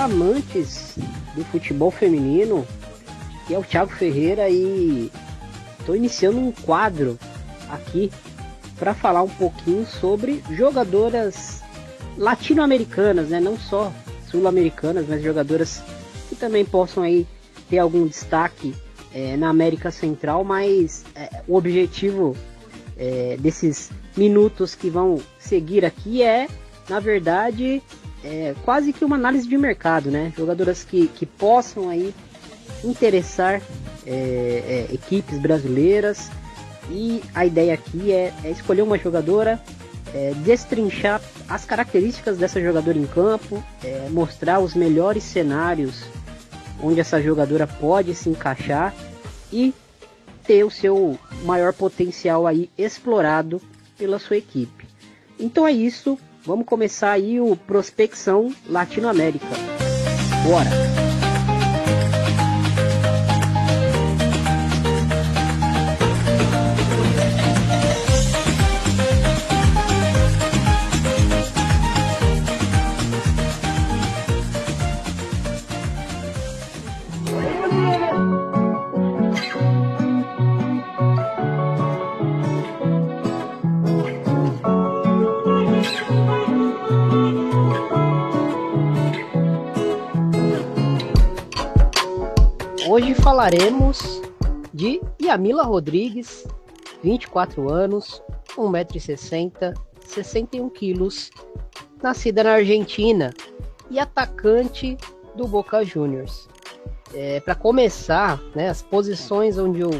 amantes do futebol feminino, que é o Thiago Ferreira e estou iniciando um quadro aqui para falar um pouquinho sobre jogadoras latino-americanas, né? Não só sul-americanas, mas jogadoras que também possam aí ter algum destaque é, na América Central, mas é, o objetivo é, desses minutos que vão seguir aqui é, na verdade, é, quase que uma análise de mercado, né? Jogadoras que, que possam aí interessar é, é, equipes brasileiras e a ideia aqui é, é escolher uma jogadora, é, destrinchar as características dessa jogadora em campo, é, mostrar os melhores cenários onde essa jogadora pode se encaixar e ter o seu maior potencial aí explorado pela sua equipe. Então é isso, vamos começar aí o Prospecção Latinoamérica. Bora! Falaremos de Yamila Rodrigues, 24 anos, 1,60m, 61 quilos, nascida na Argentina e atacante do Boca Juniors. É, Para começar, né, as posições onde eu,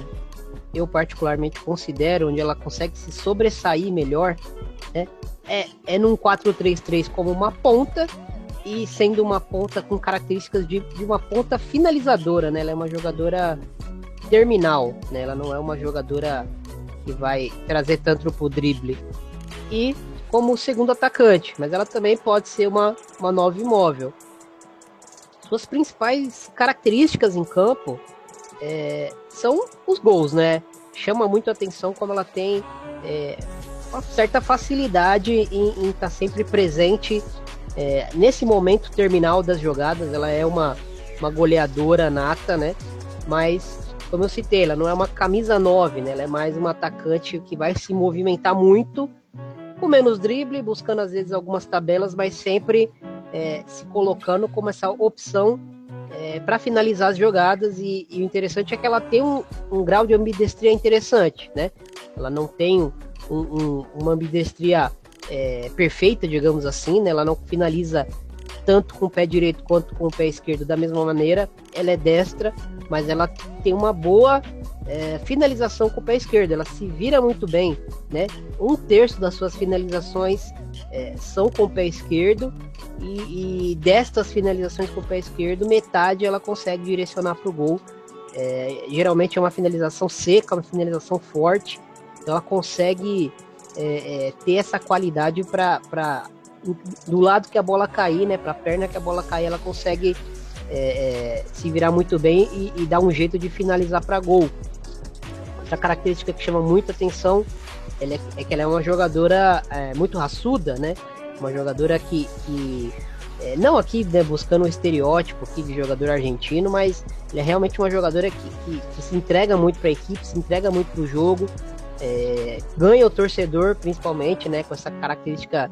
eu particularmente considero, onde ela consegue se sobressair melhor, né, é, é num 4-3-3 como uma ponta e sendo uma ponta com características de, de uma ponta finalizadora, né? Ela é uma jogadora terminal, né? Ela não é uma jogadora que vai trazer tanto pro drible. E como segundo atacante, mas ela também pode ser uma, uma nova imóvel. Suas principais características em campo é, são os gols, né? Chama muito atenção como ela tem é, uma certa facilidade em estar tá sempre presente é, nesse momento terminal das jogadas, ela é uma, uma goleadora nata, né? Mas, como eu citei, ela não é uma camisa 9, né? Ela é mais uma atacante que vai se movimentar muito, com menos drible, buscando às vezes algumas tabelas, mas sempre é, se colocando como essa opção é, para finalizar as jogadas. E, e, o interessante é que ela tem um, um, grau de ambidestria interessante, né? Ela não tem um, um, uma ambidestria é, perfeita, digamos assim, né? Ela não finaliza tanto com o pé direito quanto com o pé esquerdo da mesma maneira. Ela é destra, mas ela tem uma boa é, finalização com o pé esquerdo. Ela se vira muito bem, né? Um terço das suas finalizações é, são com o pé esquerdo e, e, destas finalizações com o pé esquerdo, metade ela consegue direcionar para o gol. É, geralmente é uma finalização seca, uma finalização forte. Então ela consegue é, é, ter essa qualidade para do lado que a bola cair, né, para a perna que a bola cair, ela consegue é, é, se virar muito bem e, e, dar um jeito de finalizar para gol. Outra característica que chama muita atenção é, é, que ela é uma jogadora é, muito raçuda, né? Uma jogadora que, que não aqui né, buscando um estereótipo aqui de jogador argentino, mas ela é realmente uma jogadora que, que, que se entrega muito para a equipe, se entrega muito para o jogo, é, ganha o torcedor, principalmente, né, com essa característica,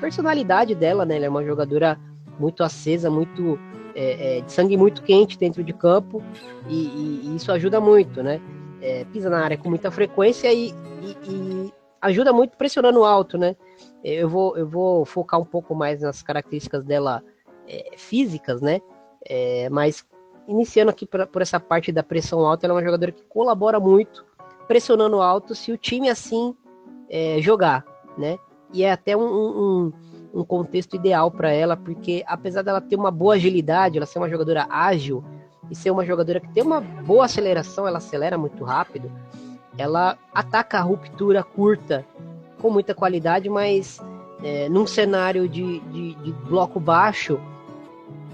personalidade dela, né, ela é uma jogadora muito acesa, muito é, é, de sangue muito quente dentro de campo e, e, e isso ajuda muito, né, é, pisa na área com muita frequência e, e, ajuda muito pressionando alto, né, eu vou, eu vou focar um pouco mais nas características dela é, físicas, né, é, mas iniciando aqui por, por essa parte da pressão alta, ela é uma jogadora que colabora muito pressionando alto se o time assim é, jogar, né? E é até um, um, um contexto ideal para ela, porque apesar dela ter uma boa agilidade, ela ser uma jogadora ágil e ser uma jogadora que tem uma boa aceleração, ela acelera muito rápido, ela ataca a ruptura curta com muita qualidade, mas é, num cenário de, de, de bloco baixo,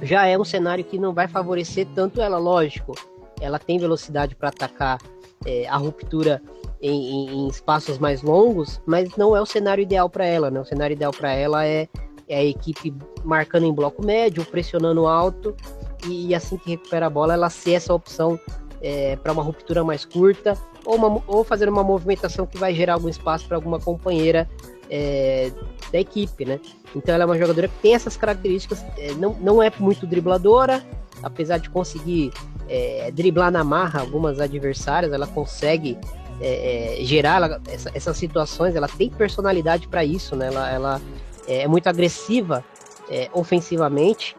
já é um cenário que não vai favorecer tanto ela, lógico. Ela tem velocidade para atacar é, a ruptura em, em, espaços mais longos, mas não é o cenário ideal para ela, né? O cenário ideal para ela é, é é a equipe marcando em bloco médio, pressionando alto, e, e assim que recupera a bola, ela ser essa opção é, para uma ruptura mais curta, ou, uma, ou fazer uma movimentação que vai gerar algum espaço para alguma companheira é, da equipe, né? Então ela é uma jogadora que tem essas características, é, não, não é muito dribladora, apesar de conseguir é, driblar na marra algumas adversárias, ela consegue é, é, gerar ela, essa, essas situações, ela tem personalidade para isso, né? Ela, ela é muito agressiva é, ofensivamente,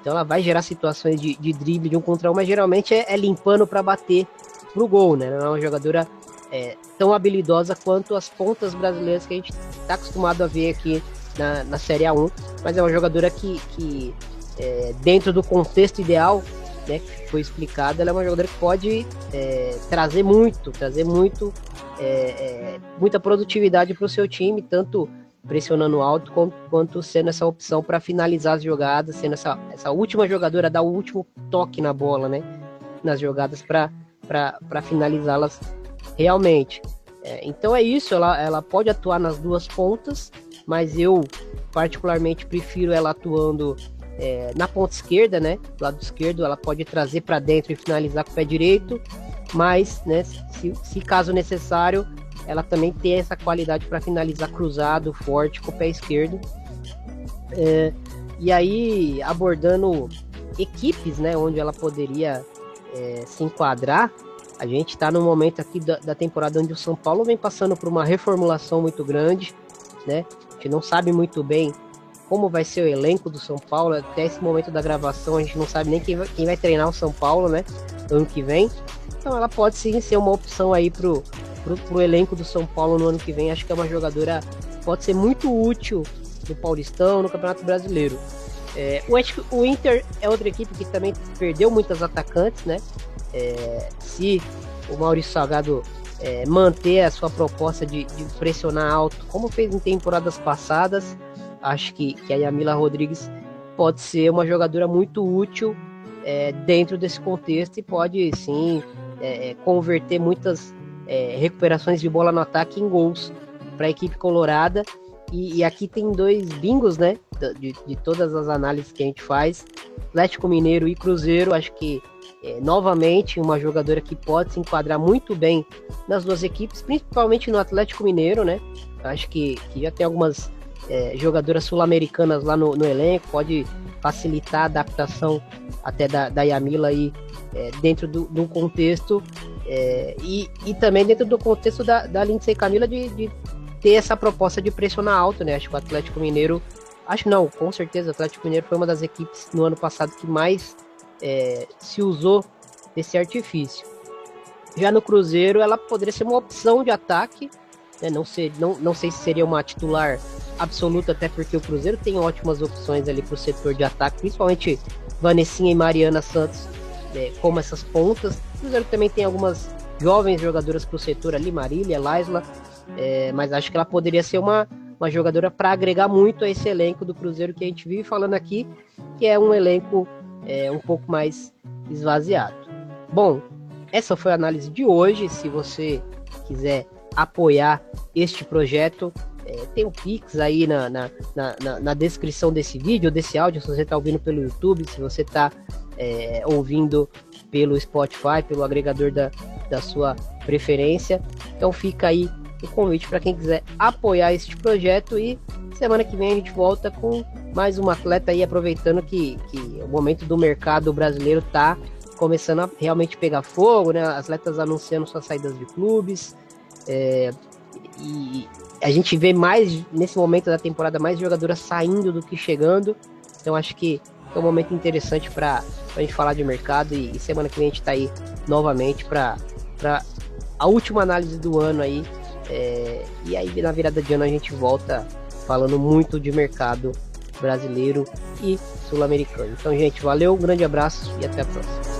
então ela vai gerar situações de, de drible de um contra um, mas geralmente é, é limpando para bater pro gol, né? Não é uma jogadora é, tão habilidosa quanto as pontas brasileiras que a gente está acostumado a ver aqui na, na Série A1, mas é uma jogadora que, que é, dentro do contexto ideal, né, que foi explicado, ela é uma jogadora que pode é, trazer muito, trazer muito, é, é, muita produtividade para o seu time, tanto pressionando alto quanto, quanto sendo essa opção para finalizar as jogadas, sendo essa, essa última jogadora dar o último toque na bola, né, nas jogadas para finalizá-las realmente. É, então é isso, ela, ela pode atuar nas duas pontas, mas eu particularmente prefiro ela atuando é, na ponta esquerda, né? Do lado esquerdo, ela pode trazer para dentro e finalizar com o pé direito, mas, né, se, se caso necessário, ela também tem essa qualidade para finalizar cruzado, forte com o pé esquerdo. É, e aí, abordando equipes, né, onde ela poderia é, se enquadrar, a gente está no momento aqui da, da, temporada onde o São Paulo vem passando por uma reformulação muito grande, né? A gente não sabe muito bem como vai ser o elenco do São Paulo. Até esse momento da gravação, a gente não sabe nem quem vai, quem vai treinar o São Paulo, né? ano que vem. Então ela pode sim ser uma opção aí pro, pro, pro elenco do São Paulo no ano que vem. Acho que é uma jogadora pode ser muito útil no Paulistão, no Campeonato Brasileiro. É, o, Inter é outra equipe que também perdeu muitas atacantes, né? É, se o Maurício Salgado é, manter a sua proposta de, de, pressionar alto, como fez em temporadas passadas, acho que, que a Yamila Rodrigues pode ser uma jogadora muito útil é, dentro desse contexto e pode sim é, é, converter muitas é, recuperações de bola no ataque em gols para a equipe colorada. E, e, aqui tem dois bingos, né? De, de todas as análises que a gente faz. Atlético Mineiro e Cruzeiro, acho que é, novamente uma jogadora que pode se enquadrar muito bem nas duas equipes, principalmente no Atlético Mineiro, né? Acho que, que já tem algumas é, jogadoras sul-americanas lá no, no, elenco, pode facilitar a adaptação até da, da Yamila aí é, dentro do, do contexto é, e, e também dentro do contexto da, da Lindsay Camila de, de ter essa proposta de pressionar alto, né? Acho que o Atlético Mineiro, acho não, com certeza o Atlético Mineiro foi uma das equipes no ano passado que mais é, se usou desse artifício. Já no Cruzeiro, ela poderia ser uma opção de ataque, né? não, sei, não, não sei se seria uma titular absoluta, até porque o Cruzeiro tem ótimas opções ali para o setor de ataque, principalmente Vanessinha e Mariana Santos, né, como essas pontas. O Cruzeiro também tem algumas jovens jogadoras para o setor ali, Marília, Laisla, é, mas acho que ela poderia ser uma, uma jogadora para agregar muito a esse elenco do Cruzeiro que a gente vive falando aqui, que é um elenco é, um pouco mais esvaziado. Bom, essa foi a análise de hoje. Se você quiser apoiar este projeto, é, tem o um Pix aí na, na, na, na, descrição desse vídeo, desse áudio, se você está ouvindo pelo YouTube, se você está é, ouvindo pelo Spotify, pelo agregador da, da sua preferência. Então fica aí o convite para quem quiser apoiar este projeto e semana que vem a gente volta com mais um atleta aí, aproveitando que, que o momento do mercado brasileiro tá começando a realmente pegar fogo, né? Atletas anunciando suas saídas de clubes. É, e a gente vê mais, nesse momento da temporada, mais jogadoras saindo do que chegando. Então acho que é um momento interessante para a gente falar de mercado. E, e, semana que vem a gente está aí novamente para a última análise do ano aí. É, e aí na virada de ano a gente volta falando muito de mercado brasileiro e sul-americano. Então, gente, valeu, um grande abraço e até a próxima.